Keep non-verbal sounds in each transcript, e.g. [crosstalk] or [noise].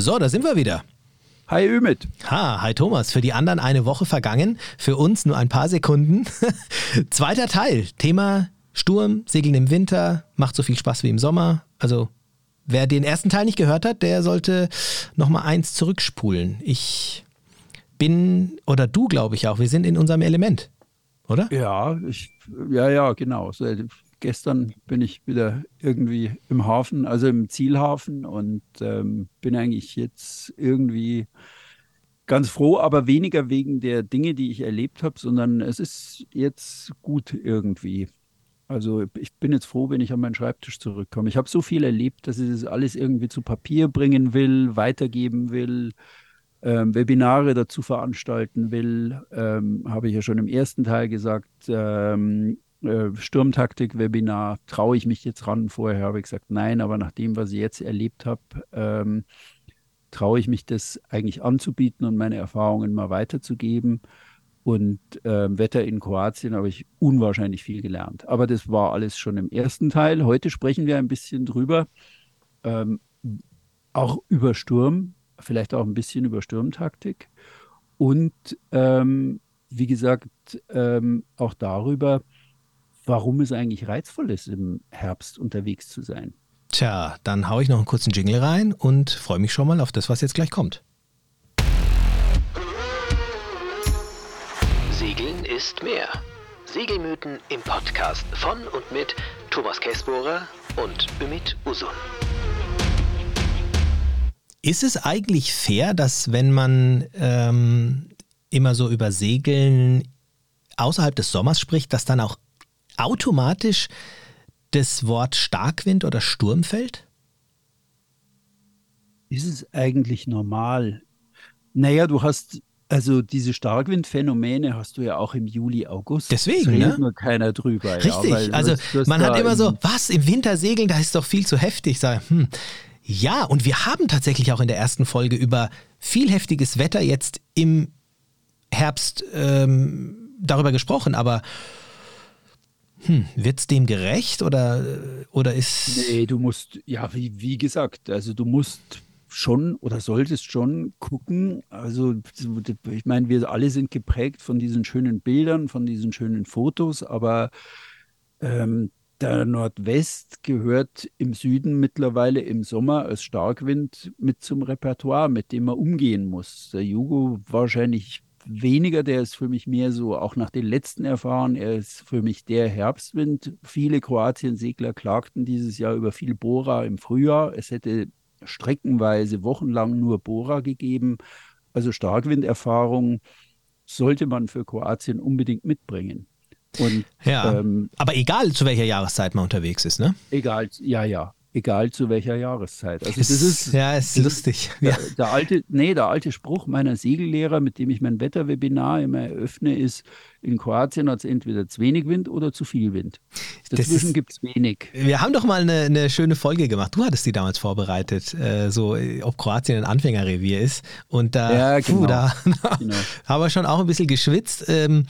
So, da sind wir wieder. Hi Ümit. Ha, hi Thomas. Für die anderen eine Woche vergangen, für uns nur ein paar Sekunden. [laughs] Zweiter Teil, Thema Sturm, Segeln im Winter, macht so viel Spaß wie im Sommer. Also wer den ersten Teil nicht gehört hat, der sollte nochmal eins zurückspulen. Ich bin, oder du glaube ich auch, wir sind in unserem Element, oder? Ja, ich, ja, ja, genau. Gestern bin ich wieder irgendwie im Hafen, also im Zielhafen und ähm, bin eigentlich jetzt irgendwie ganz froh, aber weniger wegen der Dinge, die ich erlebt habe, sondern es ist jetzt gut irgendwie. Also ich bin jetzt froh, wenn ich an meinen Schreibtisch zurückkomme. Ich habe so viel erlebt, dass ich das alles irgendwie zu Papier bringen will, weitergeben will, ähm, Webinare dazu veranstalten will. Ähm, habe ich ja schon im ersten Teil gesagt, ähm, äh, Sturmtaktik-Webinar, traue ich mich jetzt ran? Vorher habe ich gesagt, nein, aber nach dem, was ich jetzt erlebt habe, ähm, traue ich mich das eigentlich anzubieten und meine Erfahrungen mal weiterzugeben. Und äh, Wetter in Kroatien habe ich unwahrscheinlich viel gelernt. Aber das war alles schon im ersten Teil. Heute sprechen wir ein bisschen drüber, ähm, auch über Sturm, vielleicht auch ein bisschen über Sturmtaktik. Und ähm, wie gesagt, ähm, auch darüber, warum es eigentlich reizvoll ist, im Herbst unterwegs zu sein. Tja, dann haue ich noch einen kurzen Jingle rein und freue mich schon mal auf das, was jetzt gleich kommt. Segeln ist mehr. Segelmythen im Podcast von und mit Thomas Kessbohrer und Ümit Usun. Ist es eigentlich fair, dass wenn man ähm, immer so über Segeln außerhalb des Sommers spricht, dass dann auch automatisch das Wort Starkwind oder Sturm fällt? Ist es eigentlich normal? Naja, du hast also diese Starkwindphänomene hast du ja auch im Juli, August. Deswegen, redet ne? nur keiner drüber. Richtig, ja, also man hat immer so, was, im Winter segeln, da ist doch viel zu heftig. Sag, hm. Ja, und wir haben tatsächlich auch in der ersten Folge über viel heftiges Wetter jetzt im Herbst ähm, darüber gesprochen, aber hm, wird es dem gerecht oder, oder ist. Nee, du musst, ja, wie, wie gesagt, also du musst schon oder solltest schon gucken. Also, ich meine, wir alle sind geprägt von diesen schönen Bildern, von diesen schönen Fotos, aber ähm, der Nordwest gehört im Süden mittlerweile im Sommer als Starkwind mit zum Repertoire, mit dem man umgehen muss. Der Jugo wahrscheinlich weniger, der ist für mich mehr so, auch nach den letzten Erfahrungen, er ist für mich der Herbstwind. Viele Kroatien-Segler klagten dieses Jahr über viel Bora im Frühjahr. Es hätte streckenweise wochenlang nur Bora gegeben. Also Starkwinderfahrung sollte man für Kroatien unbedingt mitbringen. Und, ja, ähm, aber egal zu welcher Jahreszeit man unterwegs ist, ne? Egal, ja, ja egal zu welcher Jahreszeit. Also das ist ja ist lustig. Der, der, alte, nee, der alte Spruch meiner Segellehrer, mit dem ich mein Wetterwebinar immer eröffne, ist: In Kroatien hat es entweder zu wenig Wind oder zu viel Wind. Dazwischen gibt es wenig. Wir haben doch mal eine, eine, schöne Folge gemacht. Du hattest die damals vorbereitet, äh, so ob Kroatien ein Anfängerrevier ist. Und da, ja, genau. puh, da genau. [laughs] haben wir schon auch ein bisschen geschwitzt. Ähm,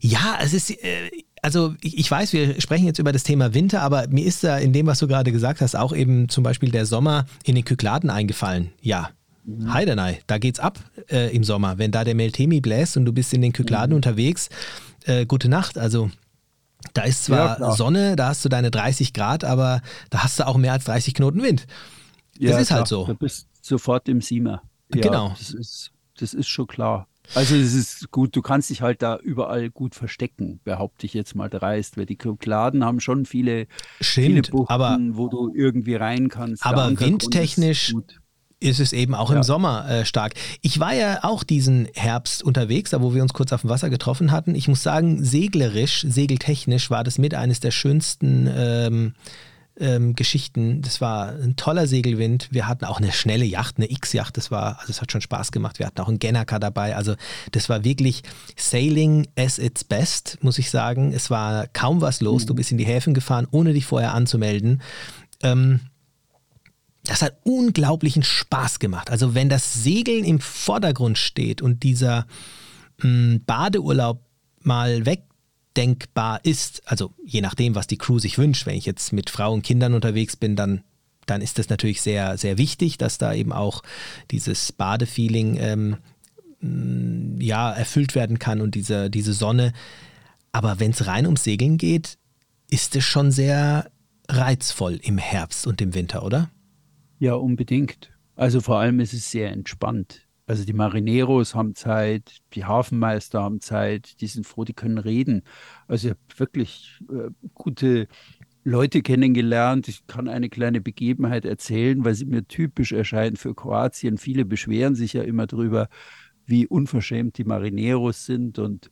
ja, es ist. Äh, also ich weiß, wir sprechen jetzt über das Thema Winter, aber mir ist da in dem, was du gerade gesagt hast, auch eben zum Beispiel der Sommer in den Kykladen eingefallen. Ja, mhm. Heidenei, da geht's ab äh, im Sommer. Wenn da der Meltemi bläst und du bist in den Kykladen mhm. unterwegs, äh, gute Nacht. Also da ist zwar ja, Sonne, da hast du deine 30 Grad, aber da hast du auch mehr als 30 Knoten Wind. Das ja, ist halt klar. halt so. Du bist sofort im Siemer. Ja, genau. Das ist, das ist schon klar. Also es ist gut, du kannst dich halt da überall gut verstecken, behaupte ich jetzt mal dreist, weil die Kykladen haben schon viele, Stimmt, viele Buchten, aber, wo du irgendwie rein kannst. Aber windtechnisch ist, es eben auch ja. im Sommer äh, stark. Ich war ja auch diesen Herbst unterwegs, da wo wir uns kurz auf dem Wasser getroffen hatten. Ich muss sagen, seglerisch, segeltechnisch war das mit eines der schönsten ähm, ähm, Geschichten. Das war ein toller Segelwind. Wir hatten auch eine schnelle Yacht, eine X-Yacht. Das war, also es hat schon Spaß gemacht. Wir hatten auch einen Gennaker dabei. Also das war wirklich Sailing as its best, muss ich sagen. Es war kaum was los. Mhm. Du bist in die Häfen gefahren, ohne dich vorher anzumelden. Ähm, das hat unglaublichen Spaß gemacht. Also wenn das Segeln im Vordergrund steht und dieser mh, hm, Badeurlaub mal weg denkbar ist. Also je nachdem, was die Crew sich wünscht. Wenn ich jetzt mit Frauen und Kindern unterwegs bin, dann dann ist das natürlich sehr, sehr wichtig, dass da eben auch dieses Badefeeling ähm, mm, ja, erfüllt werden kann und diese, diese Sonne. Aber wenn es rein ums Segeln geht, ist es schon sehr reizvoll im Herbst und im Winter, oder? Ja, unbedingt. Also vor allem ist es sehr entspannt. Also die Marineros haben Zeit, die Hafenmeister haben Zeit, die sind froh, die können reden. Also ich habe wirklich äh, gute Leute kennengelernt. Ich kann eine kleine Begebenheit erzählen, weil sie mir typisch erscheint für Kroatien. Viele beschweren sich ja immer darüber, wie unverschämt die Marineros sind. Und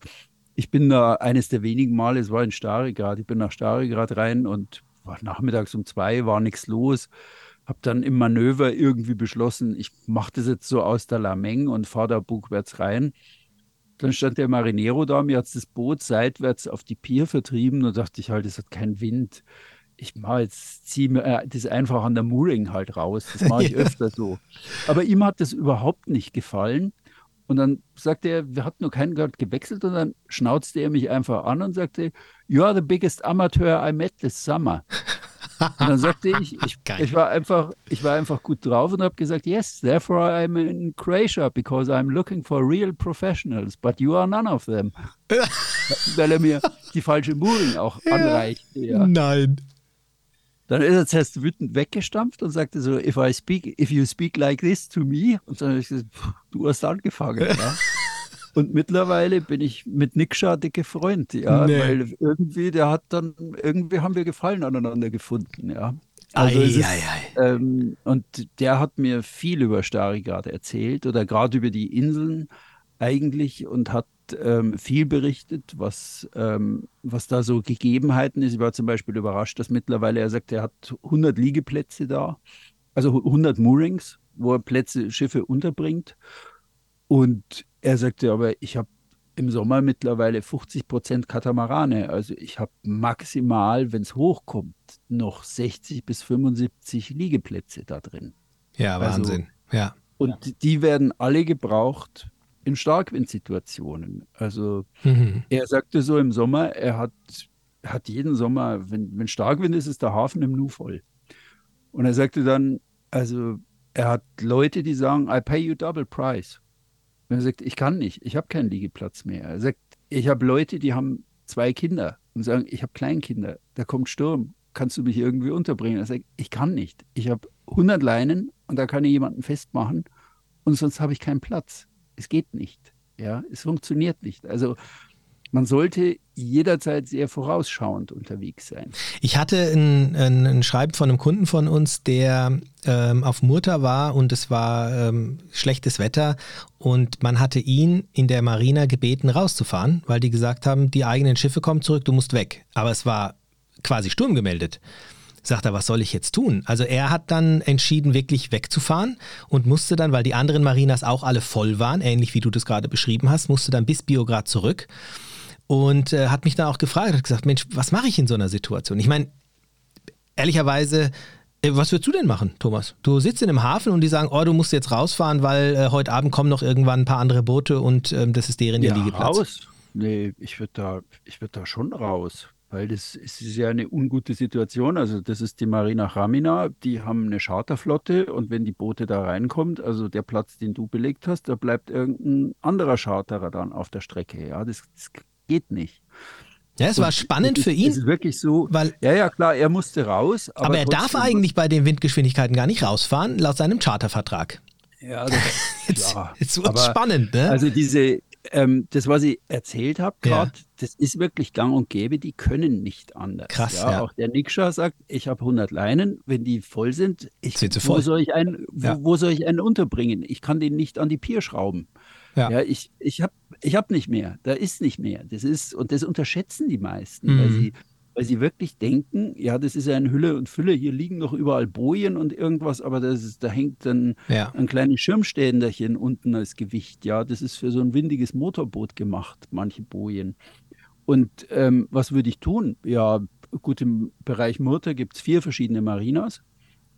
ich bin da eines der wenigen Male, es war in Starigrad, ich bin nach Starigrad rein und nachmittags um zwei, war nichts los. Habe dann im Manöver irgendwie beschlossen, ich mache das jetzt so aus der Lameng und fahre da bugwärts rein. Dann stand der Marinero da, mir hat das Boot seitwärts auf die Pier vertrieben und dachte ich halt, es hat keinen Wind. Ich mache jetzt, ziehe mir äh, das einfach an der Mooring halt raus. Das mache ich [laughs] ja. öfter so. Aber ihm hat das überhaupt nicht gefallen. Und dann sagte er, wir hatten noch keinen gerade gewechselt und dann schnauzte er mich einfach an und sagte, You are the biggest amateur I met this summer. [laughs] Und dann sagte ich, ich, [laughs] ich, war einfach, ich war einfach gut drauf und habe gesagt, yes, therefore I'm in Croatia because I'm looking for real professionals, but you are none of them. [laughs] Weil er mir die falsche Mooring auch anreichte. Ja. Nein. Dann ist er zuerst wütend weggestampft und sagte so, if I speak, if you speak like this to me, und dann habe ich gesagt, du hast angefangen. Ja. [laughs] Und mittlerweile bin ich mit Nick dicke Freund, ja, nee. weil irgendwie, der hat dann, irgendwie haben wir Gefallen aneinander gefunden, ja. Also ei, ist, ei, ei. Ähm, und der hat mir viel über Starigrad erzählt oder gerade über die Inseln eigentlich und hat ähm, viel berichtet, was, ähm, was da so Gegebenheiten ist. Ich war zum Beispiel überrascht, dass mittlerweile er sagt, er hat 100 Liegeplätze da, also 100 Moorings, wo er Plätze, Schiffe unterbringt. Und er sagte aber, ich habe im Sommer mittlerweile 50 Prozent Katamarane. Also ich habe maximal, wenn es hochkommt, noch 60 bis 75 Liegeplätze da drin. Ja, also Wahnsinn. Also, ja. Und die werden alle gebraucht in Starkwindsituationen. Also mhm. er sagte so im Sommer, er hat, hat jeden Sommer, wenn, wenn Starkwind ist, ist der Hafen im Nu voll. Und er sagte dann, also er hat Leute, die sagen, I pay you double price. Und er sagt, ich kann nicht, ich habe keinen Liegeplatz mehr. Er sagt, ich habe Leute, die haben zwei Kinder und sagen, ich habe Kleinkinder, da kommt Sturm, kannst du mich irgendwie unterbringen? Er sagt, ich kann nicht. Ich habe 100 Leinen und da kann ich jemanden festmachen und sonst habe ich keinen Platz. Es geht nicht. Ja, es funktioniert nicht. Also man sollte jederzeit sehr vorausschauend unterwegs sein. Ich hatte ein, ein, ein Schreiben von einem Kunden von uns, der ähm, auf Murta war und es war ähm, schlechtes Wetter und man hatte ihn in der Marina gebeten, rauszufahren, weil die gesagt haben, die eigenen Schiffe kommen zurück, du musst weg. Aber es war quasi Sturm gemeldet. Sagt er, was soll ich jetzt tun? Also er hat dann entschieden, wirklich wegzufahren und musste dann, weil die anderen Marinas auch alle voll waren, ähnlich wie du das gerade beschrieben hast, musste dann bis Biograd zurück und äh, hat mich dann auch gefragt, hat gesagt, Mensch, was mache ich in so einer Situation? Ich meine, ehrlicherweise, äh, was würdest du denn machen, Thomas? Du sitzt in einem Hafen und die sagen, oh, du musst jetzt rausfahren, weil äh, heute Abend kommen noch irgendwann ein paar andere Boote und ähm, das ist deren ja, Liegeplatz. Raus? Nee, ich würde da, würd da schon raus, weil das ist ja eine ungute Situation. Also das ist die Marina Ramina, die haben eine Charterflotte und wenn die Boote da reinkommt, also der Platz, den du belegt hast, da bleibt irgendein anderer Charterer dann auf der Strecke. Ja, das, das geht nicht. Ja, es war spannend für ihn. Es ist wirklich so. Weil, ja, ja, klar, er musste raus. Aber, aber er darf eigentlich bei den Windgeschwindigkeiten gar nicht rausfahren, laut seinem Chartervertrag. Ja, das, jetzt, [laughs] ja. jetzt wird spannend, ne? Also diese, ähm, das, was ich erzählt habe gerade, ja. das ist wirklich gang und gäbe, die können nicht anders. Krass, ja. ja. Auch der Nikscha sagt, ich habe 100 Leinen, wenn die voll sind, ich, wo, soll ich einen, wo, wo, soll ich einen unterbringen? Ich kann den nicht an die Pier schrauben. Ja, ja ich, ich habe ich hab nicht mehr, da ist nicht mehr. Das ist, und das unterschätzen die meisten, mhm. weil, sie, weil sie wirklich denken, ja, das ist ja eine Hülle und Fülle, hier liegen noch überall Bojen und irgendwas, aber das ist, da hängt dann ja. ein kleines Schirmständerchen unten als Gewicht. Ja, das ist für so ein windiges Motorboot gemacht, manche Bojen. Und ähm, was würde ich tun? Ja, gut, im Bereich Murta gibt es vier verschiedene Marinas.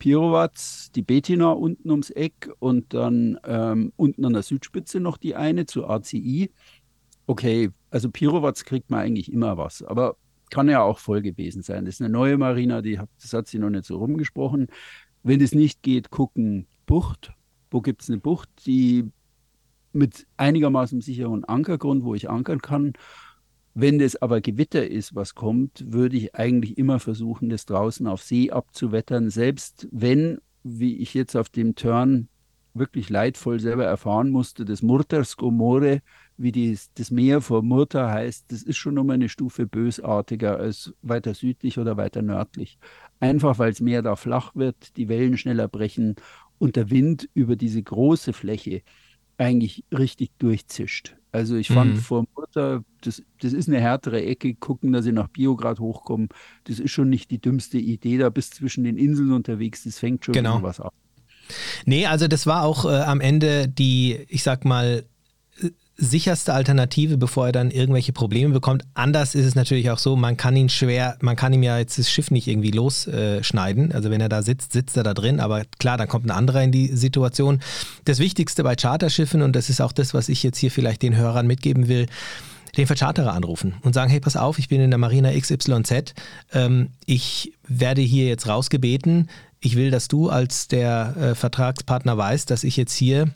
Pirowatz, die Betina unten ums Eck und dann ähm, unten an der Südspitze noch die eine zu ACI. Okay, also Pirowatz kriegt man eigentlich immer was, aber kann ja auch voll gewesen sein. Das ist eine neue Marina, die hat, das hat sie noch nicht so rumgesprochen. Wenn es nicht geht, gucken Bucht. Wo gibt es eine Bucht, die mit einigermaßen sicheren Ankergrund, wo ich ankern kann. Wenn es aber Gewitter ist, was kommt, würde ich eigentlich immer versuchen, das draußen auf See abzuwettern, selbst wenn, wie ich jetzt auf dem Turn wirklich leidvoll selber erfahren musste, das Murtersko More, wie die, das Meer vor Murta heißt, das ist schon um eine Stufe bösartiger als weiter südlich oder weiter nördlich. Einfach weil das Meer da flach wird, die Wellen schneller brechen und der Wind über diese große Fläche eigentlich richtig durchzischt. Also ich fand mhm. vor Mutter, das, das ist eine härtere Ecke, gucken, dass sie nach Biograd hochkommen. Das ist schon nicht die dümmste Idee, da bist zwischen den Inseln unterwegs, das fängt schon genau. was ab. Nee, also das war auch äh, am Ende die, ich sag mal, sicherste Alternative, bevor er dann irgendwelche Probleme bekommt. Anders ist es natürlich auch so, man kann ihn schwer, man kann ihm ja jetzt das Schiff nicht irgendwie losschneiden. also wenn er da sitzt, sitzt er da drin, aber klar, dann kommt ein anderer in die Situation. Das Wichtigste bei Charterschiffen, und das ist auch das, was ich jetzt hier vielleicht den Hörern mitgeben will, den Vercharterer anrufen und sagen, hey, pass auf, ich bin in der Marina XYZ, ähm, ich werde hier jetzt rausgebeten, ich will, dass du als der äh, Vertragspartner weißt, dass ich jetzt hier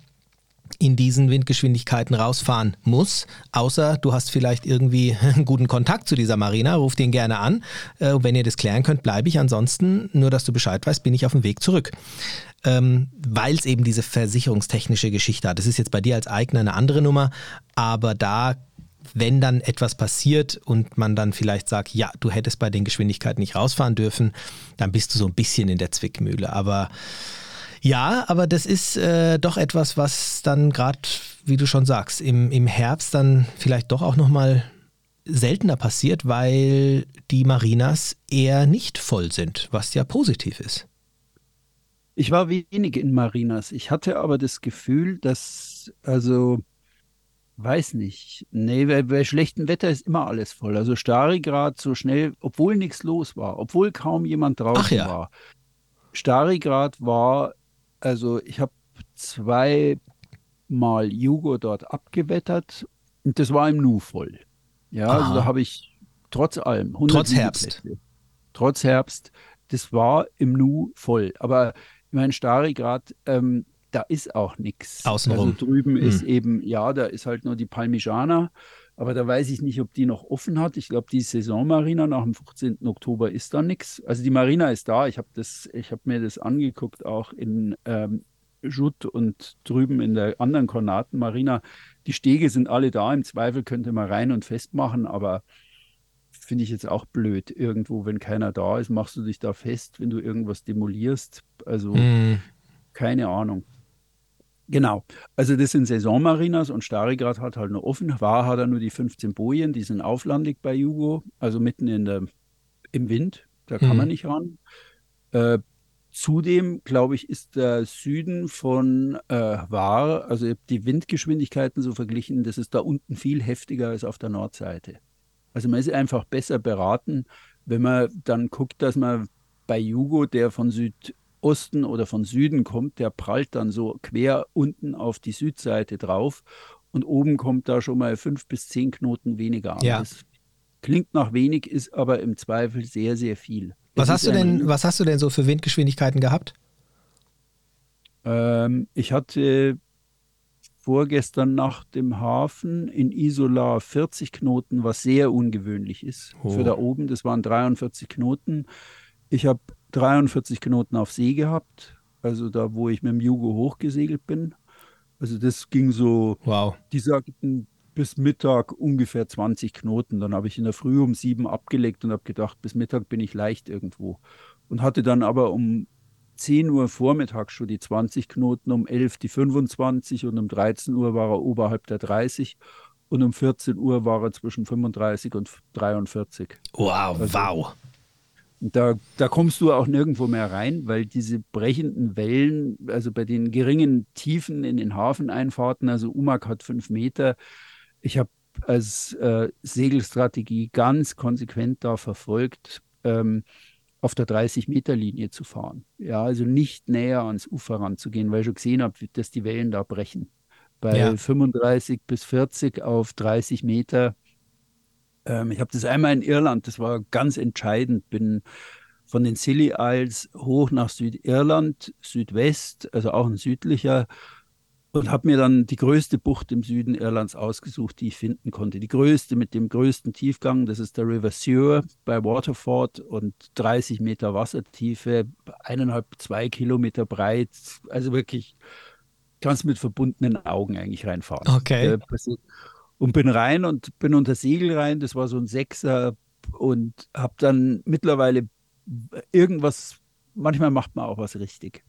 in diesen Windgeschwindigkeiten rausfahren muss, außer du hast vielleicht irgendwie einen [laughs] guten Kontakt zu dieser Marina, ruf den gerne an. Äh, wenn ihr das klären könnt, bleibe ich. Ansonsten, nur dass du Bescheid weißt, bin ich auf dem Weg zurück. Ähm, Weil es eben diese versicherungstechnische Geschichte hat. Das ist jetzt bei dir als Eigner eine andere Nummer, aber da wenn dann etwas passiert und man dann vielleicht sagt, ja, du hättest bei den Geschwindigkeiten nicht rausfahren dürfen, dann bist du so ein bisschen in der Zwickmühle. Aber ja, aber das ist äh, doch etwas, was dann gerade, wie du schon sagst, im, im Herbst dann vielleicht doch auch nochmal seltener passiert, weil die Marinas eher nicht voll sind, was ja positiv ist. Ich war wenig in Marinas. Ich hatte aber das Gefühl, dass, also, weiß nicht, nee, bei, bei schlechtem Wetter ist immer alles voll. Also Starigrad so schnell, obwohl nichts los war, obwohl kaum jemand draußen ja. war. Starigrad war also ich habe zweimal Jugo dort abgewettert und das war im Nu voll. Ja, Aha. also da habe ich trotz allem. Trotz Herbst. Plätze, trotz Herbst, das war im Nu voll. Aber ich meine, Starigrad, ähm, da ist auch nichts. Außenrum. Also drüben hm. ist eben, ja, da ist halt nur die Palmijana. Aber da weiß ich nicht, ob die noch offen hat. Ich glaube, die Saisonmarina nach dem 15. Oktober ist da nichts. Also die Marina ist da. Ich habe hab mir das angeguckt, auch in ähm, Jut und drüben in der anderen Kornatenmarina. Die Stege sind alle da. Im Zweifel könnte man rein und festmachen, aber finde ich jetzt auch blöd. Irgendwo, wenn keiner da ist, machst du dich da fest, wenn du irgendwas demolierst. Also mm. keine Ahnung. Genau. Also das sind Saisonmarinas und Starigrad hat halt nur offen. War hat er nur die 15 Bojen, die sind auflandig bei Jugo, also mitten in der, im Wind. Da kann mhm. man nicht ran. Äh, zudem, glaube ich, ist der Süden von äh, War, also die Windgeschwindigkeiten so verglichen, das ist da unten viel heftiger als auf der Nordseite. Also man ist einfach besser beraten, wenn man dann guckt, dass man bei Jugo, der von Süd Osten oder von Süden kommt, der prallt dann so quer unten auf die Südseite drauf und oben kommt da schon mal fünf bis zehn Knoten weniger an. Ja. Das klingt nach wenig, ist aber im Zweifel sehr, sehr viel. Was hast, du denn, was hast du denn so für Windgeschwindigkeiten gehabt? Ähm, ich hatte vorgestern nach dem Hafen in Isola 40 Knoten, was sehr ungewöhnlich ist oh. für da oben. Das waren 43 Knoten. Ich habe 43 Knoten auf See gehabt, also da, wo ich mit dem Jugo hochgesegelt bin. Also das ging so, wow. die sagten bis Mittag ungefähr 20 Knoten. Dann habe ich in der Früh um sieben abgelegt und habe gedacht, bis Mittag bin ich leicht irgendwo. Und hatte dann aber um 10 Uhr Vormittag schon die 20 Knoten, um 11 die 25 und um 13 Uhr war er oberhalb der 30 und um 14 Uhr war er zwischen 35 und 43. Wow, also, wow. Da, da kommst du auch nirgendwo mehr rein, weil diese brechenden Wellen, also bei den geringen Tiefen in den Hafeneinfahrten, also Umak hat fünf Meter, ich habe als äh, Segelstrategie ganz konsequent da verfolgt, ähm, auf der 30-Meter-Linie zu fahren. Ja, also nicht näher ans Ufer ranzugehen, weil ich schon gesehen habe, dass die Wellen da brechen. Bei ja. 35 bis 40 auf 30 Meter ähm, ich habe das einmal in Irland, das war ganz entscheidend, bin von den Scilly Isles hoch nach Südirland, Südwest, also auch ein südlicher und habe mir dann die größte Bucht im Süden Irlands ausgesucht, die ich finden konnte. Die größte mit dem größten Tiefgang, das ist der River Suir bei Waterford und 30 Meter Wassertiefe, eineinhalb, zwei Kilometer breit. Also wirklich, kannst mit verbundenen Augen eigentlich reinfahren. Okay. Und bin rein und bin unter Segel rein. Das war so ein Sechser und habe dann mittlerweile irgendwas, manchmal macht man auch was richtig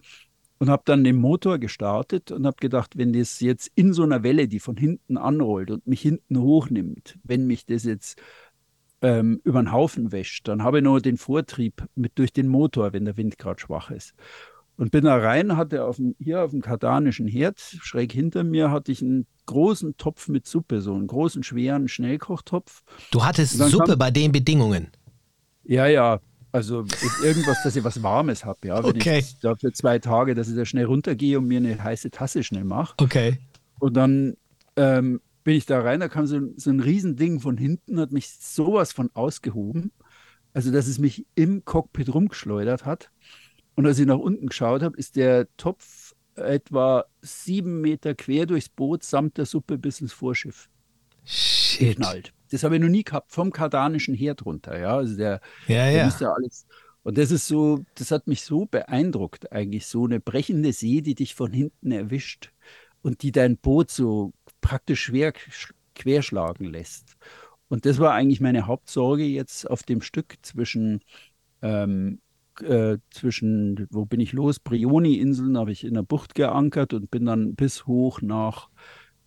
und habe dann den Motor gestartet und habe gedacht, wenn das jetzt in so einer Welle, die von hinten anrollt und mich hinten hochnimmt, wenn mich das jetzt ähm, über den Haufen wäscht, dann habe ich nur den Vortrieb mit durch den Motor, wenn der Wind gerade schwach ist. Und bin da rein, hatte auf dem, hier auf dem kardanischen Herd, schräg hinter mir, hatte ich einen großen Topf mit Suppe, so einen großen, schweren Schnellkochtopf. Du hattest Suppe kam, bei den Bedingungen? Ja, ja, also irgendwas, dass ich was Warmes habe, ja. Wenn okay. ich da für zwei Tage, dass ich da schnell runtergehe und mir eine heiße Tasse schnell mache. Okay. Und dann ähm, bin ich da rein, da kam so, so ein Riesending von hinten, hat mich sowas von ausgehoben. Also, dass es mich im Cockpit rumgeschleudert hat. Und als ich nach unten geschaut habe, ist der Topf etwa sieben Meter quer durchs Boot samt der Suppe bis ins Vorschiff. Shit. Geknallt. Das habe ich noch nie gehabt, vom kardanischen Herd runter. Ja, also der, ja, der ja. alles. Und das ist so, das hat mich so beeindruckt, eigentlich so eine brechende See, die dich von hinten erwischt und die dein Boot so praktisch schwer querschlagen lässt. Und das war eigentlich meine Hauptsorge jetzt auf dem Stück zwischen, ähm, äh, zwischen, wo bin ich los? Brioni-Inseln habe ich in der Bucht geankert und bin dann bis hoch nach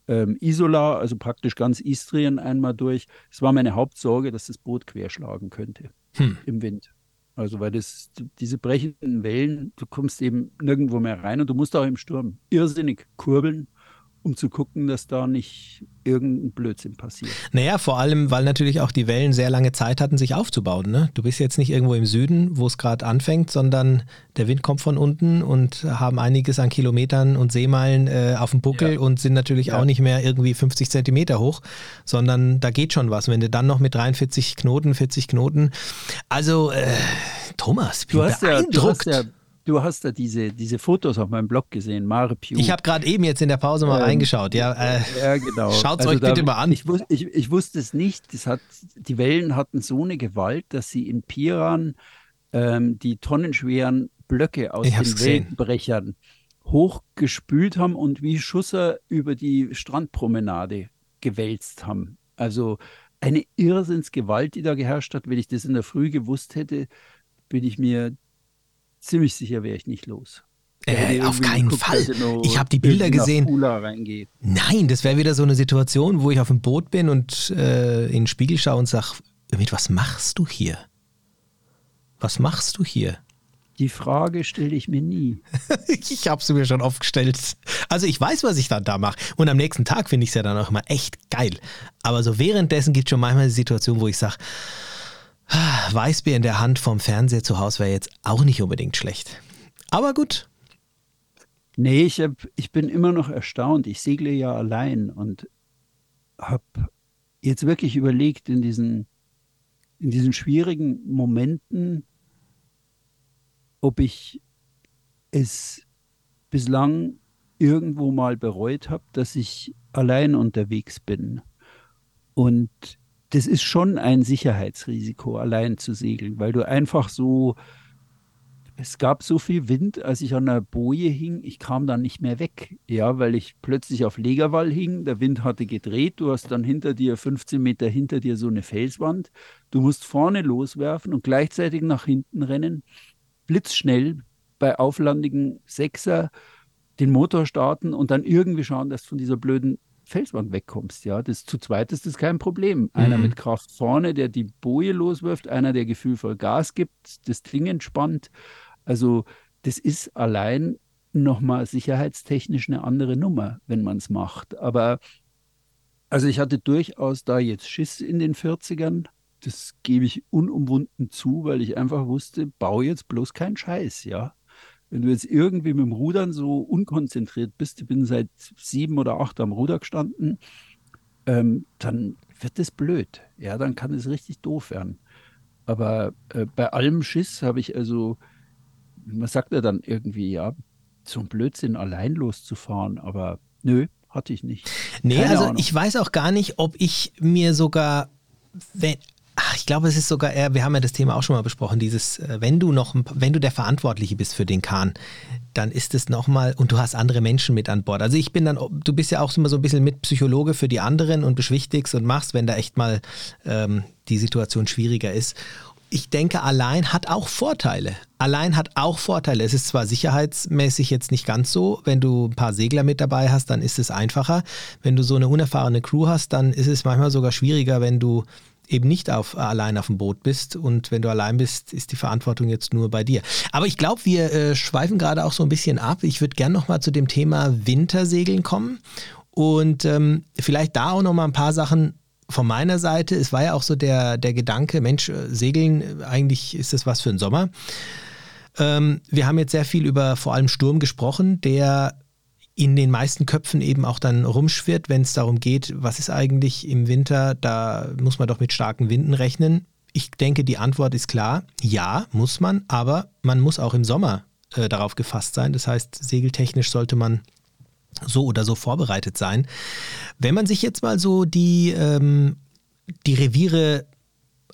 ähm, Isola, also praktisch ganz Istrien einmal durch. Es war meine Hauptsorge, dass das Boot querschlagen könnte hm. im Wind. Also weil das, diese brechenden Wellen, du kommst eben nirgendwo mehr rein und du musst auch im Sturm irrsinnig kurbeln um zu gucken, dass da nicht irgendein Blödsinn passiert. Naja, vor allem, weil natürlich auch die Wellen sehr lange Zeit hatten, sich aufzubauen. Ne? Du bist jetzt nicht irgendwo im Süden, wo es gerade anfängt, sondern der Wind kommt von unten und haben einiges an Kilometern und Seemeilen äh, auf dem Buckel ja. und sind natürlich ja. auch nicht mehr irgendwie 50 Zentimeter hoch, sondern da geht schon was. Wenn du dann noch mit 43 Knoten, 40 Knoten, also äh, Thomas, bin du hast beeindruckt. Ja, du hast ja Du hast da diese, diese Fotos auf meinem Blog gesehen, Mare Pew. Ich habe gerade eben jetzt in der Pause mal ähm, reingeschaut. Ja, äh, ja genau. [laughs] Schaut es also euch bitte mal an. Ich, ich, ich, wusste es nicht. Das hat, die Wellen hatten so eine Gewalt, dass sie in Piran ähm, die tonnenschweren Blöcke aus den gesehen. Wellenbrechern hochgespült haben und wie Schusser über die Strandpromenade gewälzt haben. Also eine Irrsinnsgewalt, die da geherrscht hat. Wenn ich das in der Früh gewusst hätte, bin ich mir ziemlich sicher wäre ich nicht los. Äh, auf keinen geguckt, Fall. Ich habe die Bilder gesehen. Nein, das wäre wieder so eine Situation, wo ich auf dem Boot bin und äh, in den Spiegel schaue und sage, mit was machst du hier? Was machst du hier? Die Frage stelle ich mir nie. [laughs] ich habe sie mir schon oft gestellt. Also ich weiß, was ich dann da mache. Und am nächsten Tag finde ich es ja dann auch immer echt geil. Aber so währenddessen gibt es schon manchmal die Situation, wo ich sage, Weißbier in der Hand vom Fernseher zu Hause wäre jetzt auch nicht unbedingt schlecht. Aber gut. Nee, ich, hab, ich bin immer noch erstaunt. Ich segle ja allein und habe jetzt wirklich überlegt, in diesen, in diesen schwierigen Momenten, ob ich es bislang irgendwo mal bereut habe, dass ich allein unterwegs bin. Und das ist schon ein Sicherheitsrisiko, allein zu segeln, weil du einfach so, es gab so viel Wind, als ich an der Boje hing, ich kam dann nicht mehr weg, ja, weil ich plötzlich auf Legerwall hing, der Wind hatte gedreht, du hast dann hinter dir, 15 Meter hinter dir so eine Felswand, du musst vorne loswerfen und gleichzeitig nach hinten rennen, blitzschnell bei auflandigen Sechser den Motor starten und dann irgendwie schauen, dass du von dieser blöden Felswand wegkommst. Ja, das zu zweit ist das kein Problem. Einer mhm. mit Kraft vorne, der die Boje loswirft, einer, der gefühlvoll Gas gibt, das Ding entspannt. Also das ist allein nochmal sicherheitstechnisch eine andere Nummer, wenn man es macht. Aber also ich hatte durchaus da jetzt Schiss in den 40ern. Das gebe ich unumwunden zu, weil ich einfach wusste, bau jetzt bloß keinen Scheiß, ja. Wenn du jetzt irgendwie mit dem Rudern so unkonzentriert bist, ich bin seit sieben oder acht am Ruder gestanden, ähm, dann wird das blöd. Ja, dann kann es richtig doof werden. Aber äh, bei allem Schiss habe ich also, man sagt ja dann irgendwie, ja, so ein Blödsinn allein loszufahren, aber nö, hatte ich nicht. Nee, Keine also Ahnung. ich weiß auch gar nicht, ob ich mir sogar, wenn, ach, ich glaube, es ist sogar eher, wir haben ja das Thema auch schon mal besprochen, dieses, äh, wenn du noch, wenn du der Verantwortliche bist für den Kahn, dann ist es nochmal, und du hast andere Menschen mit an Bord. Also ich bin dann, du bist ja auch immer so ein bisschen mit Psychologe für die anderen und beschwichtigst und machst, wenn da echt mal ähm, die Situation schwieriger ist ich denke, allein hat auch Vorteile. Allein hat auch Vorteile. Es ist zwar sicherheitsmäßig jetzt nicht ganz so. Wenn du ein paar Segler mit dabei hast, dann ist es einfacher. Wenn du so eine unerfahrene Crew hast, dann ist es manchmal sogar schwieriger, wenn du eben nicht auf, allein auf dem Boot bist. Und wenn du allein bist, ist die Verantwortung jetzt nur bei dir. Aber ich glaube, wir äh, schweifen gerade auch so ein bisschen ab. Ich würde gerne nochmal zu dem Thema Wintersegeln kommen und ähm, vielleicht da auch nochmal ein paar Sachen von meiner Seite, es war ja auch so der, der Gedanke, Mensch, äh, Segeln, eigentlich ist das was für den Sommer. Ähm, wir haben jetzt sehr viel über vor allem Sturm gesprochen, der in den meisten Köpfen eben auch dann rumschwirrt, wenn es darum geht, was ist eigentlich im Winter, da muss man doch mit starken Winden rechnen. Ich denke, die Antwort ist klar, ja, muss man, aber man muss auch im Sommer äh, darauf gefasst sein. Das heißt, segeltechnisch sollte man so oder so vorbereitet sein. Wenn man sich jetzt mal so die, ähm, die Reviere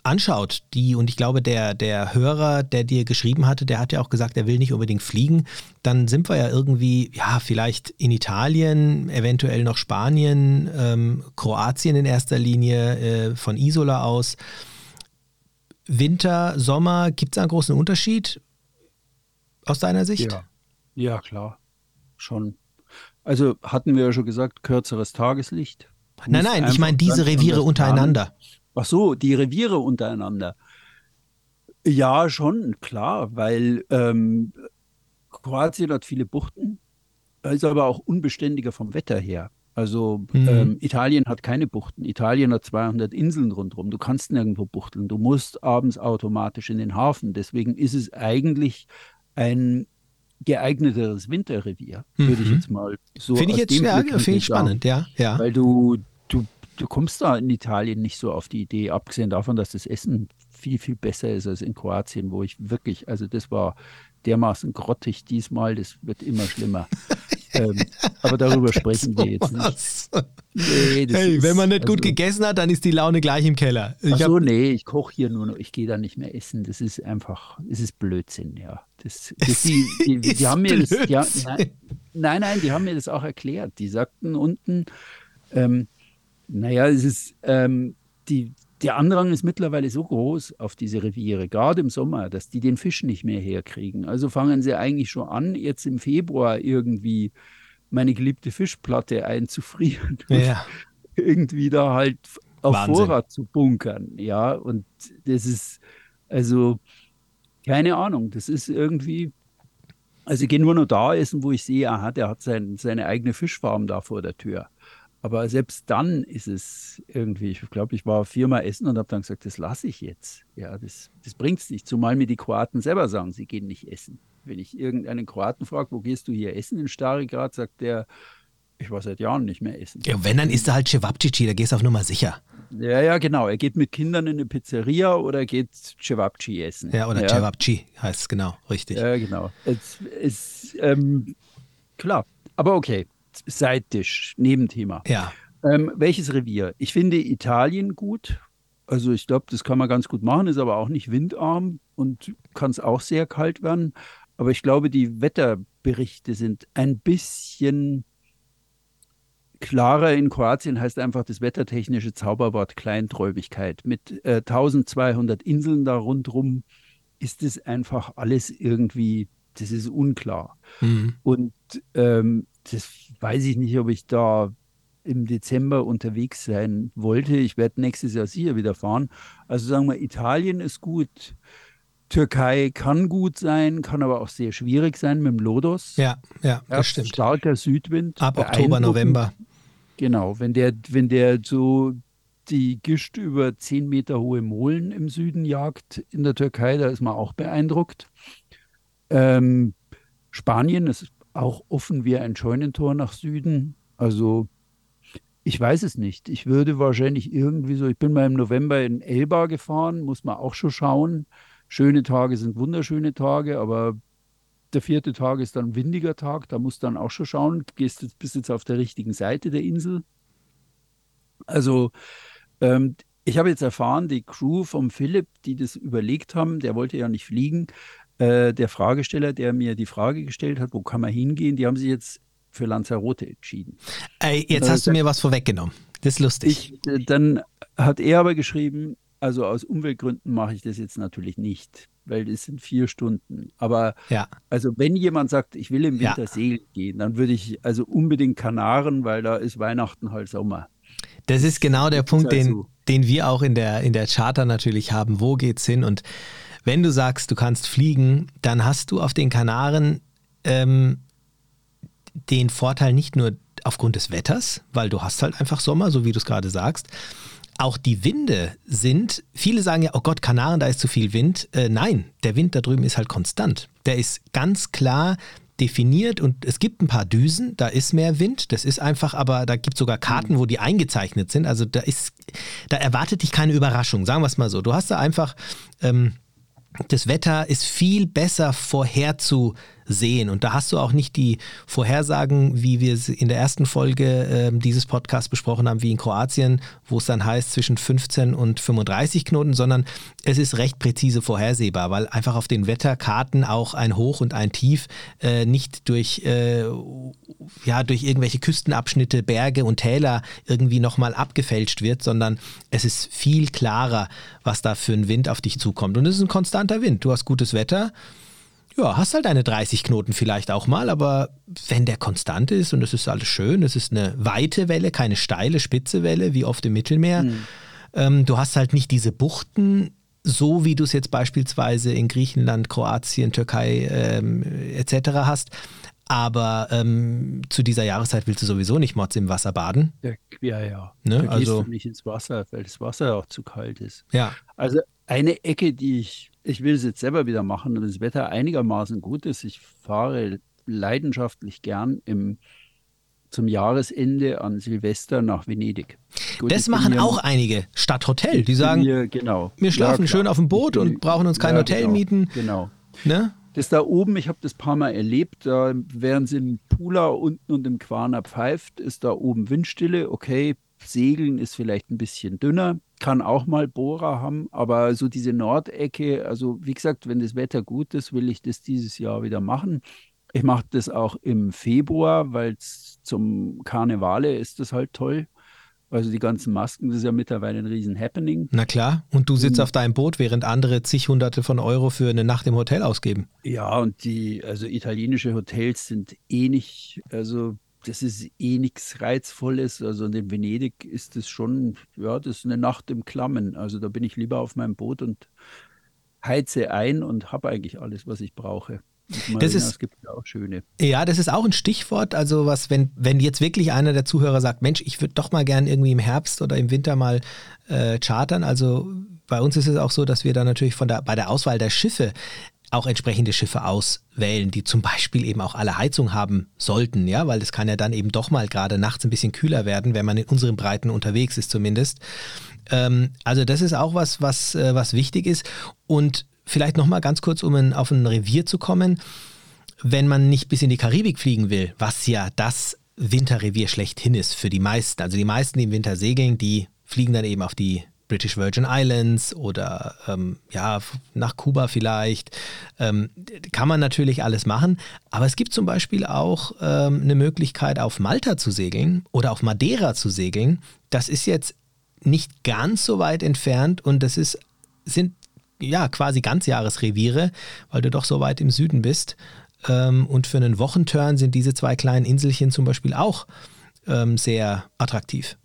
anschaut, die, und ich glaube, der, der Hörer, der dir geschrieben hatte, der hat ja auch gesagt, er will nicht unbedingt fliegen, dann sind wir ja irgendwie, ja, vielleicht in Italien, eventuell noch Spanien, ähm, Kroatien in erster Linie, äh, von Isola aus. Winter, Sommer, gibt es einen großen Unterschied aus deiner Sicht? Ja, ja klar, schon. Also hatten wir ja schon gesagt, kürzeres Tageslicht. Nein, nein, ich meine diese Reviere untereinander. Ach so, die Reviere untereinander. Ja, schon, klar, weil ähm, Kroatien hat viele Buchten, ist aber auch unbeständiger vom Wetter her. Also mhm. ähm, Italien hat keine Buchten. Italien hat 200 Inseln rundherum. Du kannst nirgendwo buchteln. Du musst abends automatisch in den Hafen. Deswegen ist es eigentlich ein geeigneteres Winterrevier, mhm. würde ich jetzt mal so Finde ich jetzt ja, finde ich spannend, ja, ja. Weil du, du, kommst da in Italien nicht so auf die Idee, abgesehen davon, dass das Essen viel, viel besser ist als in Kroatien, wo ich wirklich, also das war dermaßen grottig diesmal, das wird immer schlimmer. [laughs] ähm, aber darüber [laughs] sprechen wir jetzt nicht. Nee, hey, wenn man nicht also, gut gegessen hat, dann ist die Laune gleich im Keller. Ich ach so, nee, ich koche hier nur noch, ich gehe da nicht mehr essen. Das ist einfach, es ist Blödsinn, ja. Das, [laughs] das die, die, die, die haben mir das, die, nein, nein, nein, die haben mir das auch erklärt. Die sagten unten, ähm, naja, es ist, ähm, die, der Andrang ist mittlerweile so groß auf diese Reviere, gerade im Sommer, dass die den Fisch nicht mehr herkriegen. Also fangen sie eigentlich schon an, jetzt im Februar irgendwie meine geliebte Fischplatte einzufrieren. Ja. irgendwie da halt auf Wahnsinn. Vorrat zu bunkern. Ja, und das ist, also, keine Ahnung, das ist irgendwie, also ich gehe nur noch da essen, wo ich sehe, aha, der hat sein, seine eigene Fischfarm da vor der Tür. Aber selbst dann ist es irgendwie, ich glaube, ich war viermal essen und habe dann gesagt, das lasse ich jetzt. Ja, das, das bringt es nicht. Zumal mir die Kroaten selber sagen, sie gehen nicht essen. Wenn ich irgendeinen Kroaten frage, wo gehst du hier essen in Starigrad, sagt der, ich war seit Jahren nicht mehr essen. Ja, wenn, dann isst er halt Cevapcici, da gehst du auf Nummer sicher. Ja, ja, genau. Er geht mit Kindern in eine Pizzeria oder geht Cevapci essen. Ja, oder ja. Cevapci heißt es genau, richtig. Ja, genau. Es ist, ähm, klar, aber okay. Seittisch, Nebenthema. Ja. Ähm, welches Revier? Ich finde Italien gut. Also ich glaube, das kann man ganz gut machen, ist aber auch nicht windarm und kann es auch sehr kalt werden. Aber ich glaube, die Wetterberichte sind ein bisschen klarer. In Kroatien heißt einfach das wettertechnische Zauberwort Kleinträumigkeit. Mit äh, 1200 Inseln da rundherum ist es einfach alles irgendwie, das ist unklar. Mhm. Und ähm, das weiß ich nicht, ob ich da im Dezember unterwegs sein wollte. Ich werde nächstes Jahr sicher wieder fahren. Also sagen wir, Italien ist gut. Türkei kann gut sein, kann aber auch sehr schwierig sein mit dem Lodos. Ja, ja, das stimmt. Starker Südwind. Ab Oktober, November. Genau, wenn der, wenn der so die Gischt über 10 Meter hohe Molen im Süden jagt in der Türkei, da ist man auch beeindruckt. Ähm, Spanien ist auch offen wie ein Scheunentor nach Süden. Also Ich weiß es nicht. Ich würde wahrscheinlich irgendwie so, ich bin mal im November in Elba gefahren, muss man auch schon schauen. Schöne Tage sind wunderschöne Tage, aber der vierte Tag ist dann windiger Tag, da musst du dann auch schon schauen, gehst jetzt, bist jetzt auf der richtigen Seite der Insel. Also ähm, ich habe jetzt erfahren, die Crew vom Philipp, die das überlegt haben, der wollte ja nicht fliegen, äh, der Fragesteller, der mir die Frage gestellt hat, wo kann man hingehen, die haben sich jetzt für Lanzarote entschieden. Ey, jetzt hast du mir was vorweggenommen. Das ist lustig. Ich, äh, dann hat er aber geschrieben, also aus Umweltgründen mache ich das jetzt natürlich nicht, weil es sind vier Stunden. Aber ja. also wenn jemand sagt, ich will im Winter ja. segeln gehen, dann würde ich also unbedingt Kanaren, weil da ist Weihnachten halt Sommer. Das ist genau der Punkt, den, also den wir auch in der, in der Charter natürlich haben. Wo geht's hin? Und wenn du sagst, du kannst fliegen, dann hast du auf den Kanaren ähm, den Vorteil nicht nur aufgrund des Wetters, weil du hast halt einfach Sommer, so wie du es gerade sagst. Auch die Winde sind, viele sagen ja, oh Gott, Kanaren, da ist zu viel Wind. Äh, nein, der Wind da drüben ist halt konstant. Der ist ganz klar definiert und es gibt ein paar Düsen, da ist mehr Wind, das ist einfach, aber da gibt es sogar Karten, wo die eingezeichnet sind. Also da ist, da erwartet dich keine Überraschung, sagen wir es mal so. Du hast da einfach ähm, das Wetter ist viel besser vorherzu sehen. Und da hast du auch nicht die Vorhersagen, wie wir es in der ersten Folge äh, dieses Podcasts besprochen haben, wie in Kroatien, wo es dann heißt zwischen 15 und 35 Knoten, sondern es ist recht präzise vorhersehbar, weil einfach auf den Wetterkarten auch ein Hoch und ein Tief äh, nicht durch, äh, ja, durch irgendwelche Küstenabschnitte, Berge und Täler irgendwie nochmal abgefälscht wird, sondern es ist viel klarer, was da für ein Wind auf dich zukommt. Und es ist ein konstanter Wind. Du hast gutes Wetter ja, hast halt deine 30 Knoten vielleicht auch mal, aber wenn der konstant ist und es ist alles schön, es ist eine weite Welle, keine steile, spitze Welle, wie oft im Mittelmeer, mhm. ähm, du hast halt nicht diese Buchten, so wie du es jetzt beispielsweise in Griechenland, Kroatien, Türkei ähm, etc. hast. Aber ähm, zu dieser Jahreszeit willst du sowieso nicht Mods im Wasser baden. Ja, ja. Ne? Da also, gehst du nicht ins Wasser, weil das Wasser auch zu kalt ist. Ja. Also eine Ecke, die ich ich will es jetzt selber wieder machen und das Wetter einigermaßen gut ist. Ich fahre leidenschaftlich gern im, zum Jahresende an Silvester nach Venedig. Gut, das machen auch einige Stadthotel, die sagen, hier, genau. wir schlafen ja, schön auf dem Boot bin, und brauchen uns kein ja, Hotel genau, mieten. Genau. Ne? Das da oben, ich habe das ein paar Mal erlebt, da während sie in Pula unten und im Quaner pfeift, ist da oben Windstille. Okay, Segeln ist vielleicht ein bisschen dünner, kann auch mal Bohrer haben, aber so diese Nordecke, also wie gesagt, wenn das Wetter gut ist, will ich das dieses Jahr wieder machen. Ich mache das auch im Februar, weil zum Karnevale ist das halt toll. Also die ganzen Masken, das ist ja mittlerweile ein riesen Happening. Na klar, und du sitzt mhm. auf deinem Boot, während andere zig hunderte von Euro für eine Nacht im Hotel ausgeben. Ja, und die, also italienische Hotels sind eh nicht, also das ist eh nichts Reizvolles. Also in Venedig ist es schon, ja, das ist eine Nacht im Klammen. Also da bin ich lieber auf meinem Boot und heize ein und habe eigentlich alles, was ich brauche. Das ist, es gibt ja auch schöne. Ja, das ist auch ein Stichwort. Also, was, wenn, wenn jetzt wirklich einer der Zuhörer sagt, Mensch, ich würde doch mal gern irgendwie im Herbst oder im Winter mal äh, chartern. Also bei uns ist es auch so, dass wir da natürlich von der, bei der Auswahl der Schiffe auch entsprechende Schiffe auswählen, die zum Beispiel eben auch alle Heizung haben sollten, ja, weil es kann ja dann eben doch mal gerade nachts ein bisschen kühler werden, wenn man in unseren Breiten unterwegs ist zumindest. Ähm, also das ist auch was, was, äh, was wichtig ist. Und vielleicht nochmal ganz kurz, um ein, auf ein Revier zu kommen, wenn man nicht bis in die Karibik fliegen will, was ja das Winterrevier schlechthin ist für die meisten. Also die meisten, die im Winter segeln, die fliegen dann eben auf die British Virgin Islands oder ähm, ja, nach Kuba vielleicht. Ähm, kann man natürlich alles machen, aber es gibt zum Beispiel auch ähm, eine Möglichkeit, auf Malta zu segeln oder auf Madeira zu segeln. Das ist jetzt nicht ganz so weit entfernt und das ist, sind ja quasi Ganzjahresreviere, weil du doch so weit im Süden bist. Ähm, und für einen Wochenturn sind diese zwei kleinen Inselchen zum Beispiel auch ähm, sehr attraktiv.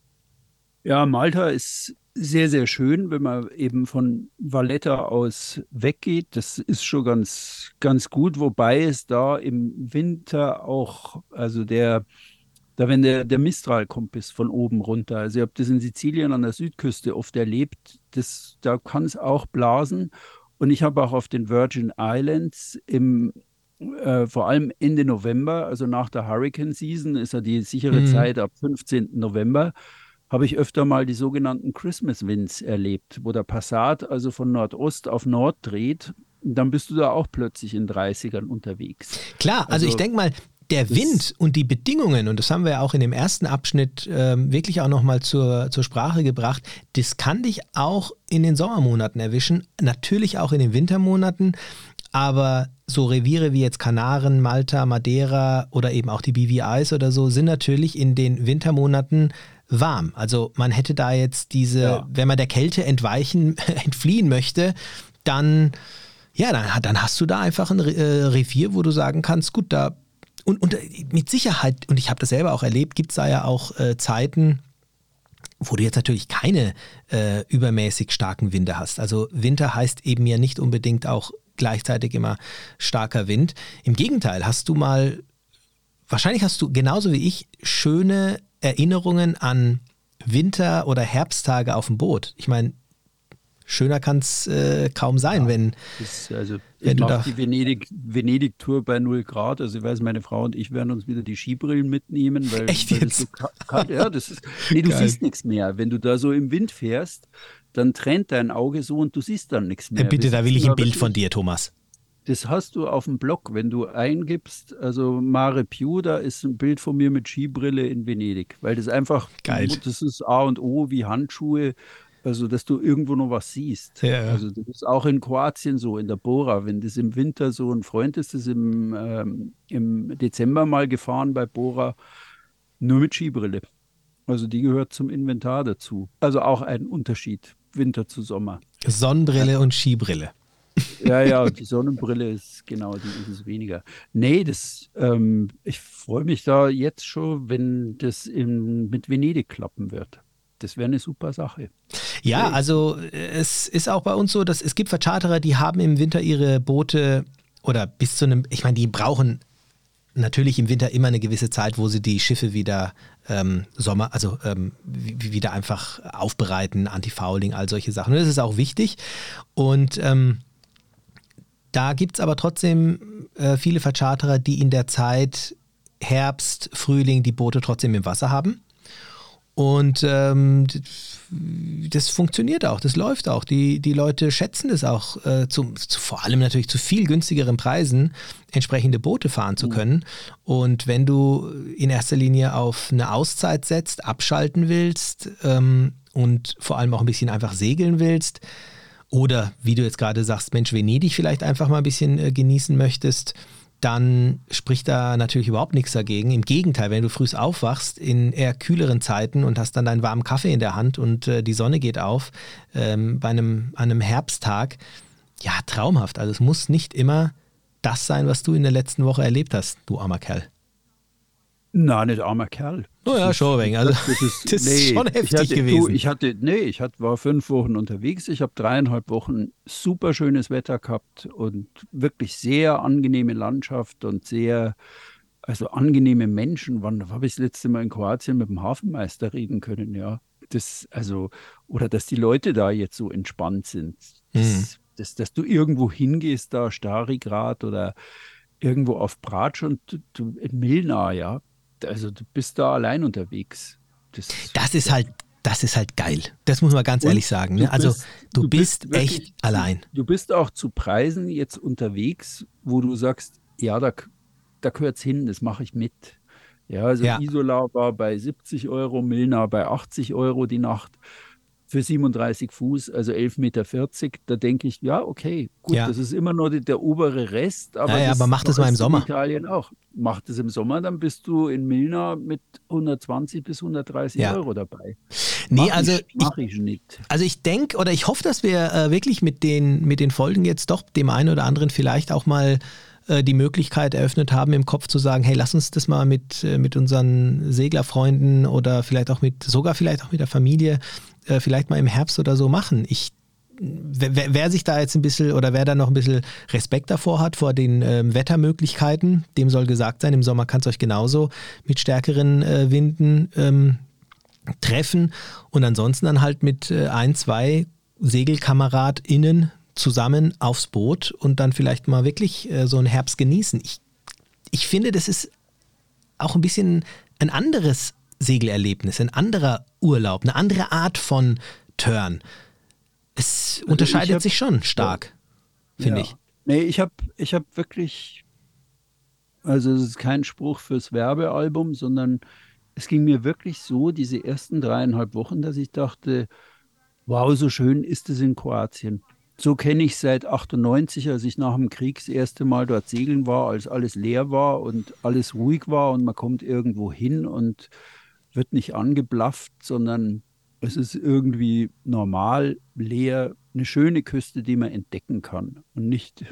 Ja, Malta ist sehr, sehr schön, wenn man eben von Valletta aus weggeht. Das ist schon ganz, ganz gut, wobei es da im Winter auch, also der, da wenn der, der Mistral kommt bis von oben runter. Also ich habe das in Sizilien an der Südküste oft erlebt, das, da kann es auch blasen. Und ich habe auch auf den Virgin Islands im äh, vor allem Ende November, also nach der Hurricane Season, ist ja die sichere mhm. Zeit ab 15. November, habe ich öfter mal die sogenannten Christmas Winds erlebt, wo der Passat also von Nordost auf Nord dreht. Dann bist du da auch plötzlich in 30ern unterwegs. Klar, also, also ich denke mal, der Wind und die Bedingungen, und das haben wir ja auch in dem ersten Abschnitt ähm, wirklich auch nochmal zur, zur Sprache gebracht, das kann dich auch in den Sommermonaten erwischen, natürlich auch in den Wintermonaten, aber so Reviere wie jetzt Kanaren, Malta, Madeira oder eben auch die BVIs oder so sind natürlich in den Wintermonaten warm. Also man hätte da jetzt diese, ja. wenn man der Kälte entweichen, [laughs] entfliehen möchte, dann, ja, dann, dann hast du da einfach ein äh, Revier, wo du sagen kannst, gut, da und, und mit Sicherheit, und ich habe das selber auch erlebt, gibt es da ja auch äh, Zeiten, wo du jetzt natürlich keine äh, übermäßig starken Winde hast. Also Winter heißt eben ja nicht unbedingt auch gleichzeitig immer starker Wind. Im Gegenteil, hast du mal, wahrscheinlich hast du genauso wie ich schöne Erinnerungen an Winter- oder Herbsttage auf dem Boot. Ich meine, schöner kann es äh, kaum sein, ja, wenn, ist, also wenn ich mache die Venedig, Venedig-Tour bei 0 Grad. Also ich weiß, meine Frau und ich werden uns wieder die Skibrillen mitnehmen. Weil, Echt weil jetzt? So kalt, ja, das ist, nee, du Geil. siehst nichts mehr. Wenn du da so im Wind fährst, dann trennt dein Auge so und du siehst dann nichts mehr. Bitte, da will ich ein Bild von dir, Thomas. Das hast du auf dem Blog, wenn du eingibst, also Mare Piu, da ist ein Bild von mir mit Skibrille in Venedig, weil das einfach, Geil. das ist A und O wie Handschuhe, also dass du irgendwo noch was siehst. Ja, ja. Also das ist auch in Kroatien so, in der Bora, wenn das im Winter so ein Freund ist, das im, ähm, im Dezember mal gefahren bei Bora, nur mit Skibrille. Also die gehört zum Inventar dazu. Also auch ein Unterschied, Winter zu Sommer. Sonnenbrille und Skibrille. Ja, ja, [laughs] die Sonnenbrille ist genau, die ist es weniger. Nee, das, ähm, ich freue mich da jetzt schon, wenn das in, mit Venedig klappen wird. Das wäre eine super Sache. Ja, also es ist auch bei uns so, dass es gibt Vercharterer, die haben im Winter ihre Boote oder bis zu einem, ich meine, die brauchen natürlich im Winter immer eine gewisse Zeit, wo sie die Schiffe wieder ähm, Sommer, also ähm, wieder einfach aufbereiten, Anti-Fouling, all solche Sachen. Und das ist auch wichtig. Und ähm, da gibt es aber trotzdem äh, viele Vercharterer, die in der Zeit Herbst, Frühling die Boote trotzdem im Wasser haben. Und ähm, das funktioniert auch, das läuft auch. Die, die Leute schätzen es auch, äh, zu, zu, vor allem natürlich zu viel günstigeren Preisen entsprechende Boote fahren zu mhm. können. Und wenn du in erster Linie auf eine Auszeit setzt, abschalten willst ähm, und vor allem auch ein bisschen einfach segeln willst, oder wie du jetzt gerade sagst, Mensch, Venedig vielleicht einfach mal ein bisschen äh, genießen möchtest, dann spricht da natürlich überhaupt nichts dagegen. Im Gegenteil, wenn du früh aufwachst in eher kühleren Zeiten und hast dann deinen warmen Kaffee in der Hand und äh, die Sonne geht auf ähm, bei einem, einem Herbsttag, ja, traumhaft. Also es muss nicht immer das sein, was du in der letzten Woche erlebt hast, du armer Kerl. Nein, nicht armer Kerl. Oh ja, schon ein Also, das ist, [laughs] das ist nee, schon heftig hatte, gewesen. Du, ich hatte, nee, ich hatte, war fünf Wochen unterwegs. Ich habe dreieinhalb Wochen super schönes Wetter gehabt und wirklich sehr angenehme Landschaft und sehr, also angenehme Menschen. Wann habe ich das letzte Mal in Kroatien mit dem Hafenmeister reden können? Ja, das, also, oder dass die Leute da jetzt so entspannt sind. Das, mhm. das, dass du irgendwo hingehst, da Starigrad oder irgendwo auf Bratsch und du, in Milna, ja, also du bist da allein unterwegs. Das, das ist halt, das ist halt geil. Das muss man ganz ehrlich sagen. Ne? Also bist, du, du, bist, bist echt allein. Du bist auch zu Preisen jetzt unterwegs, wo du sagst, ja, da, da gehört es hin, das mache ich mit. Ja, also ja. Isola war bei 70 Euro, Milna bei 80 Euro die Nacht für 37 Fuß, also 11,40 Meter. Da denke ich, ja, okay, gut, ja. das ist immer nur die, der obere Rest. Aber, ja, ja, aber mach das mal im Sommer. Italien auch. Mach das im Sommer, dann bist du in Milna mit 120 bis 130 ja. Euro dabei. Nee, mach also ich, mach ich, nicht. Also ich denke oder ich hoffe, dass wir äh, wirklich mit den, mit den Folgen jetzt doch dem einen oder anderen vielleicht auch mal äh, die Möglichkeit eröffnet haben, im Kopf zu sagen, hey, lass uns das mal mit, äh, mit unseren Seglerfreunden oder vielleicht auch mit, sogar vielleicht auch mit der Familie äh, vielleicht mal im Herbst oder so machen. Ich Wer, wer, sich da jetzt ein bisschen oder wer da noch ein bisschen Respekt davor hat, vor den ähm, Wettermöglichkeiten, dem soll gesagt sein, im Sommer kann es euch genauso mit stärkeren äh, Winden ähm, treffen und ansonsten dann halt mit äh, ein, zwei SegelkameradInnen zusammen aufs Boot und dann vielleicht mal wirklich äh, so einen Herbst genießen. Ich, ich finde, das ist auch ein bisschen ein anderes Segelerlebnis, ein anderer Urlaub, eine andere Art von Turn. Es also unterscheidet hab, sich schon stark, ja, finde ja. ich. Nee, ich habe ich hab wirklich, also es ist kein Spruch fürs Werbealbum, sondern es ging mir wirklich so, diese ersten dreieinhalb Wochen, dass ich dachte, wow, so schön ist es in Kroatien. So kenne ich seit 98, als ich nach dem Krieg das erste Mal dort segeln war, als alles leer war und alles ruhig war und man kommt irgendwo hin und wird nicht angeblafft, sondern es ist irgendwie normal, leer, eine schöne Küste, die man entdecken kann und nicht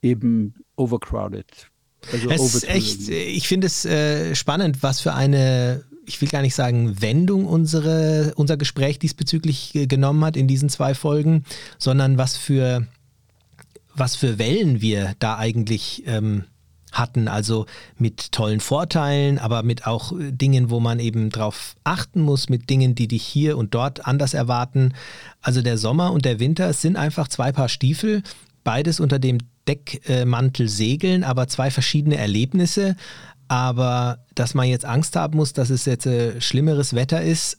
eben overcrowded. Also es ist echt, ich finde es äh, spannend, was für eine, ich will gar nicht sagen Wendung unsere, unser Gespräch diesbezüglich genommen hat in diesen zwei Folgen, sondern was für, was für Wellen wir da eigentlich ähm, hatten. Also mit tollen Vorteilen, aber mit auch Dingen, wo man eben drauf achten muss, mit Dingen, die dich hier und dort anders erwarten. Also der Sommer und der Winter, es sind einfach zwei Paar Stiefel, beides unter dem Deckmantel segeln, aber zwei verschiedene Erlebnisse. Aber dass man jetzt Angst haben muss, dass es jetzt äh, schlimmeres Wetter ist,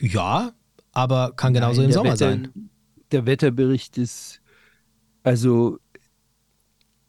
ja, aber kann genauso Nein, im Sommer Wetter, sein. Der Wetterbericht ist, also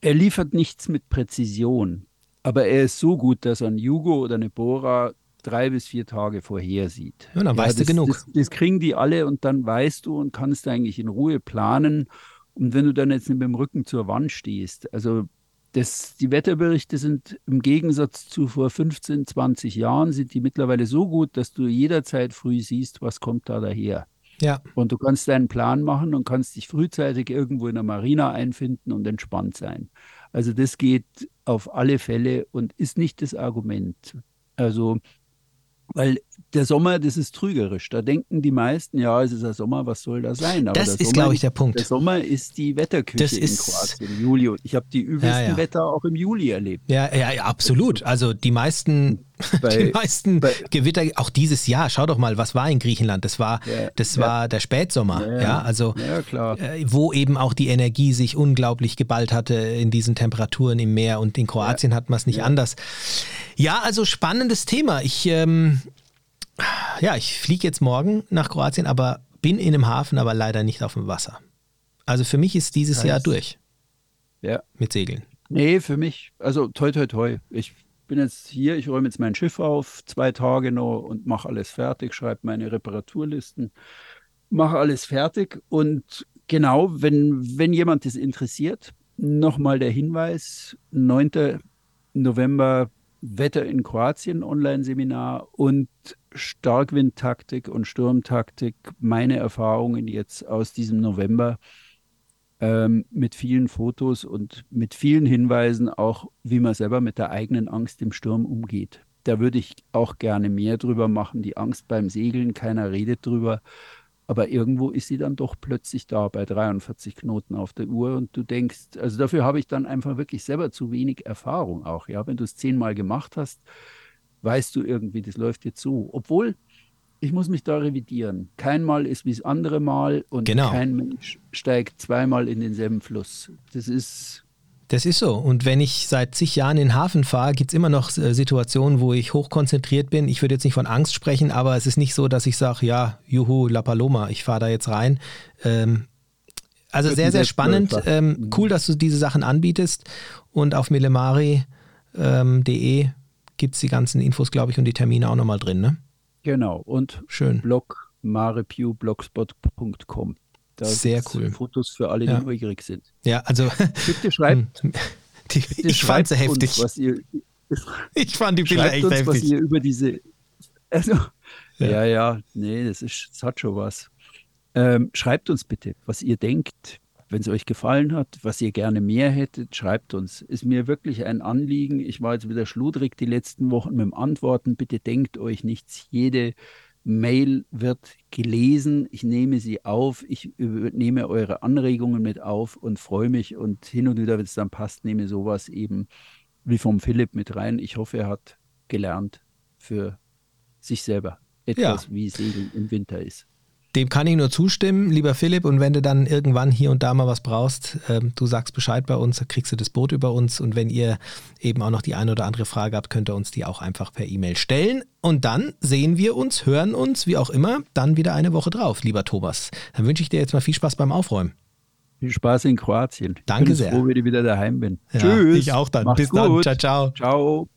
er liefert nichts mit Präzision, aber er ist so gut, dass ein Jugo oder eine Bora drei bis vier Tage vorhersieht. Ja, dann weißt ja, das, du genug. Das, das, kriegen die alle und dann weißt du und kannst eigentlich in Ruhe planen und wenn du dann jetzt mit dem Rücken zur Wand stehst, also das, die Wetterberichte sind im Gegensatz zu vor 15, 20 Jahren, sind die mittlerweile so gut, dass du jederzeit früh siehst, was kommt da daher. Ja. Und du kannst deinen Plan machen und kannst dich frühzeitig irgendwo in der Marina einfinden und entspannt sein. Also das geht auf alle Fälle und ist nicht das Argument. Also weil der Sommer, das ist trügerisch. Da denken die meisten, ja, es ist der Sommer, was soll da sein? Aber das ist, glaube ich, der Punkt. Der Sommer ist die Wetterküche das in ist, Kroatien im Juli. Ich habe die übelsten ja, ja. Wetter auch im Juli erlebt. Ja, ja, ja absolut. Also die meisten, bei, die meisten bei, Gewitter, auch dieses Jahr, schau doch mal, was war in Griechenland? Das war, ja, das war der Spätsommer. Ja, also äh, wo eben auch die Energie sich unglaublich geballt hatte in diesen Temperaturen im Meer und in Kroatien hat man es nicht anders. Ja, also spannendes Thema. Ich, ähm, ja, ich fliege jetzt morgen nach Kroatien, aber bin in einem Hafen, aber leider nicht auf dem Wasser. Also für mich ist dieses heißt, Jahr durch. Ja. Mit Segeln. Nee, für mich, also toi, toi, toi. Ich bin jetzt hier, ich räume jetzt mein Schiff auf, zwei Tage noch und mache alles fertig, schreibe meine Reparaturlisten, mache alles fertig. Und genau, wenn, wenn jemand das interessiert, nochmal der Hinweis: 9. November Wetter in Kroatien Online-Seminar und Starkwindtaktik und Sturmtaktik, meine Erfahrungen jetzt aus diesem November ähm, mit vielen Fotos und mit vielen Hinweisen auch, wie man selber mit der eigenen Angst im Sturm umgeht. Da würde ich auch gerne mehr drüber machen. Die Angst beim Segeln, keiner redet drüber. Aber irgendwo ist sie dann doch plötzlich da bei 43 Knoten auf der Uhr und du denkst, also dafür habe ich dann einfach wirklich selber zu wenig Erfahrung auch. Ja, wenn du es zehnmal gemacht hast, weißt du irgendwie, das läuft jetzt so. Obwohl, ich muss mich da revidieren. Kein Mal ist wie das andere Mal und genau. kein Mensch steigt zweimal in denselben Fluss. Das ist das ist so. Und wenn ich seit zig Jahren in den Hafen fahre, gibt es immer noch äh, Situationen, wo ich hochkonzentriert bin. Ich würde jetzt nicht von Angst sprechen, aber es ist nicht so, dass ich sage, ja, juhu, La Paloma, ich fahre da jetzt rein. Ähm, also sehr, sehr spannend. Ähm, mhm. cool, dass du diese Sachen anbietest. Und auf millemari.de ähm, gibt es die ganzen Infos, glaube ich, und die Termine auch nochmal drin, ne? Genau. Und Schön. Blog marepew.blogspot.com. Da Sehr cool. Fotos für alle, die ja. neugierig sind. Ja, also. Bitte schreibt. [laughs] Die, bitte ich fand sie heftig. Was ihr, ich fand die Bilder echt uns, heftig. Was ihr über diese. Also, ja, ja, ja nee, das, ist, das hat schon was. Ähm, schreibt uns bitte, was ihr denkt, wenn es euch gefallen hat, was ihr gerne mehr hättet, schreibt uns. Ist mir wirklich ein Anliegen. Ich war jetzt wieder schludrig die letzten Wochen mit dem Antworten. Bitte denkt euch nichts. Jede Mail wird gelesen, ich nehme sie auf, ich nehme eure Anregungen mit auf und freue mich und hin und wieder, wenn es dann passt, nehme sowas eben wie vom Philipp mit rein. Ich hoffe, er hat gelernt für sich selber etwas, ja. wie Segeln im Winter ist. Dem kann ich nur zustimmen, lieber Philipp. Und wenn du dann irgendwann hier und da mal was brauchst, äh, du sagst Bescheid bei uns, dann kriegst du das Boot über uns. Und wenn ihr eben auch noch die eine oder andere Frage habt, könnt ihr uns die auch einfach per E-Mail stellen. Und dann sehen wir uns, hören uns, wie auch immer, dann wieder eine Woche drauf, lieber Thomas. Dann wünsche ich dir jetzt mal viel Spaß beim Aufräumen. Viel Spaß in Kroatien. Danke ich bin sehr. froh, wenn ich wieder daheim bin. Ja, Tschüss. Ich auch dann. Mach's Bis gut. dann. Ciao, ciao. Ciao.